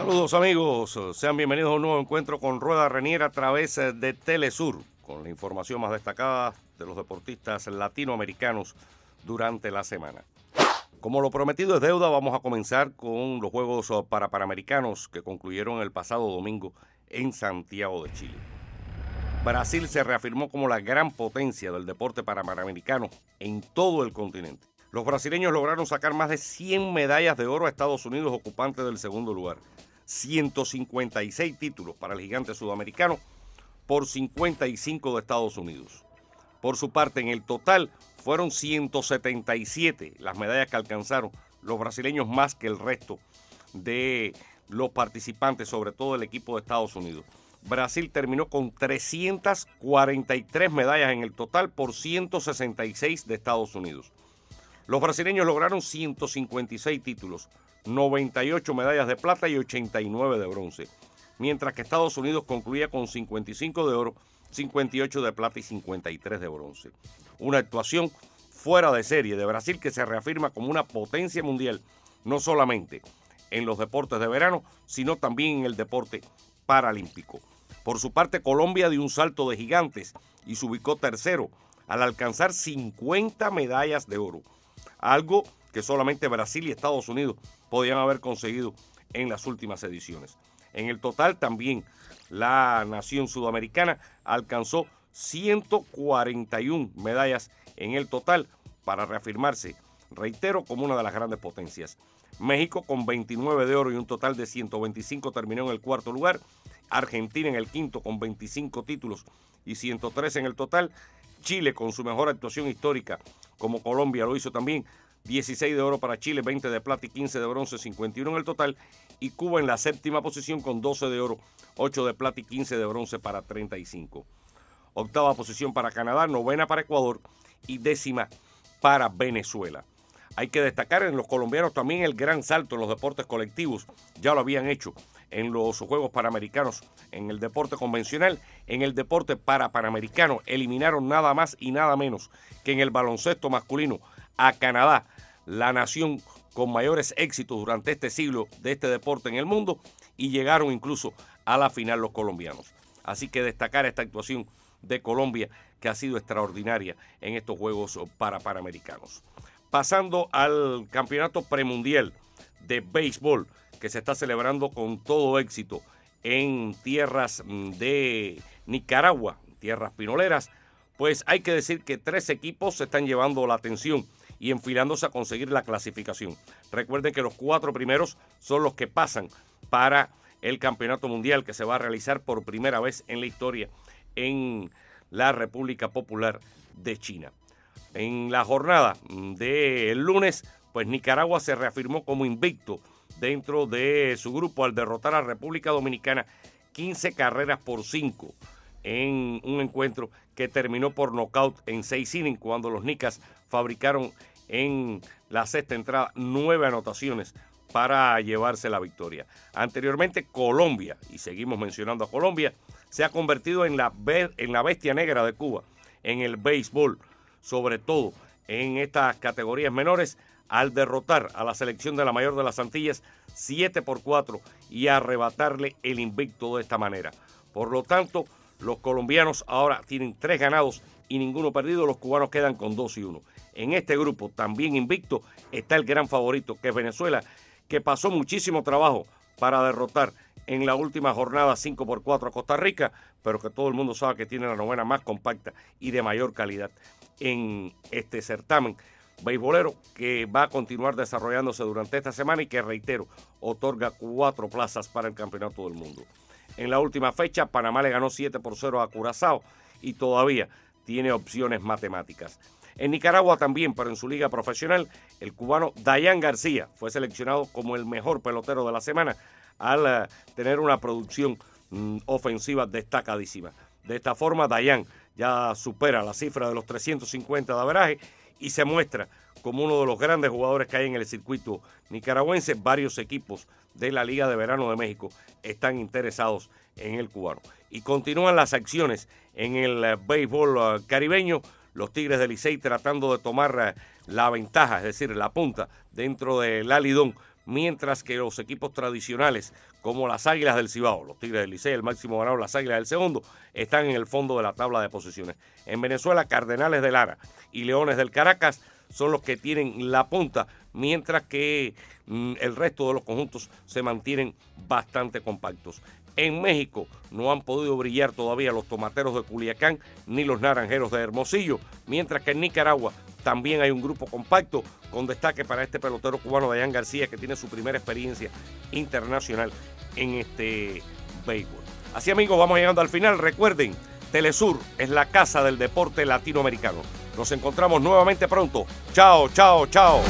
Saludos amigos, sean bienvenidos a un nuevo encuentro con Rueda Reniera a través eh, de Telesur, con la información más destacada de los deportistas latinoamericanos durante la semana. Como lo prometido es deuda, vamos a comenzar con los Juegos para Panamericanos que concluyeron el pasado domingo en Santiago de Chile. Brasil se reafirmó como la gran potencia del deporte panamericano en todo el continente. Los brasileños lograron sacar más de 100 medallas de oro a Estados Unidos, ocupante del segundo lugar. 156 títulos para el gigante sudamericano por 55 de Estados Unidos. Por su parte, en el total fueron 177 las medallas que alcanzaron los brasileños más que el resto de los participantes, sobre todo el equipo de Estados Unidos. Brasil terminó con 343 medallas en el total por 166 de Estados Unidos. Los brasileños lograron 156 títulos, 98 medallas de plata y 89 de bronce, mientras que Estados Unidos concluía con 55 de oro, 58 de plata y 53 de bronce. Una actuación fuera de serie de Brasil que se reafirma como una potencia mundial, no solamente en los deportes de verano, sino también en el deporte paralímpico. Por su parte, Colombia dio un salto de gigantes y se ubicó tercero al alcanzar 50 medallas de oro algo que solamente Brasil y Estados Unidos podían haber conseguido en las últimas ediciones. En el total también la nación sudamericana alcanzó 141 medallas en el total para reafirmarse, reitero, como una de las grandes potencias. México con 29 de oro y un total de 125 terminó en el cuarto lugar. Argentina en el quinto con 25 títulos y 103 en el total. Chile con su mejor actuación histórica, como Colombia lo hizo también, 16 de oro para Chile, 20 de plata y 15 de bronce, 51 en el total. Y Cuba en la séptima posición con 12 de oro, 8 de plata y 15 de bronce para 35. Octava posición para Canadá, novena para Ecuador y décima para Venezuela. Hay que destacar en los colombianos también el gran salto en los deportes colectivos. Ya lo habían hecho en los Juegos Panamericanos, en el deporte convencional, en el deporte para Panamericano. Eliminaron nada más y nada menos que en el baloncesto masculino a Canadá, la nación con mayores éxitos durante este siglo de este deporte en el mundo, y llegaron incluso a la final los colombianos. Así que destacar esta actuación de Colombia que ha sido extraordinaria en estos Juegos para Panamericanos. Pasando al campeonato premundial de béisbol que se está celebrando con todo éxito en tierras mm, de Nicaragua, tierras pinoleras, pues hay que decir que tres equipos se están llevando la atención y enfilándose a conseguir la clasificación. Recuerden que los cuatro primeros son los que pasan para el campeonato mundial que se va a realizar por primera vez en la historia en la República Popular de China. En la jornada del lunes, pues Nicaragua se reafirmó como invicto dentro de su grupo al derrotar a República Dominicana 15 carreras por 5 en un encuentro que terminó por nocaut en 6 innings cuando los Nicas fabricaron en la sexta entrada nueve anotaciones para llevarse la victoria. Anteriormente Colombia, y seguimos mencionando a Colombia, se ha convertido en la, en la bestia negra de Cuba en el béisbol sobre todo en estas categorías menores, al derrotar a la selección de la mayor de las Antillas 7 por 4 y arrebatarle el invicto de esta manera. Por lo tanto, los colombianos ahora tienen tres ganados y ninguno perdido, los cubanos quedan con 2 y 1. En este grupo, también invicto, está el gran favorito, que es Venezuela, que pasó muchísimo trabajo para derrotar en la última jornada 5 por 4 a Costa Rica, pero que todo el mundo sabe que tiene la novena más compacta y de mayor calidad en este certamen beisbolero que va a continuar desarrollándose durante esta semana y que, reitero, otorga cuatro plazas para el Campeonato del Mundo. En la última fecha, Panamá le ganó 7 por 0 a Curazao y todavía tiene opciones matemáticas. En Nicaragua también, pero en su liga profesional, el cubano Dayan García fue seleccionado como el mejor pelotero de la semana al eh, tener una producción mm, ofensiva destacadísima. De esta forma, Dayan ya supera la cifra de los 350 de averaje y se muestra como uno de los grandes jugadores que hay en el circuito nicaragüense. Varios equipos de la Liga de Verano de México están interesados en el cubano. Y continúan las acciones en el eh, béisbol eh, caribeño. Los Tigres del Licey tratando de tomar la ventaja, es decir, la punta dentro del alidón mientras que los equipos tradicionales como las Águilas del Cibao, los Tigres del Liceo, el máximo ganador, las Águilas del Segundo, están en el fondo de la tabla de posiciones. En Venezuela, Cardenales de Lara y Leones del Caracas son los que tienen la punta, mientras que mm, el resto de los conjuntos se mantienen bastante compactos. En México no han podido brillar todavía los tomateros de Culiacán ni los naranjeros de Hermosillo, mientras que en Nicaragua también hay un grupo compacto con destaque para este pelotero cubano Dayan García que tiene su primera experiencia internacional en este béisbol. Así amigos, vamos llegando al final. Recuerden, Telesur es la casa del deporte latinoamericano. Nos encontramos nuevamente pronto. Chao, chao, chao.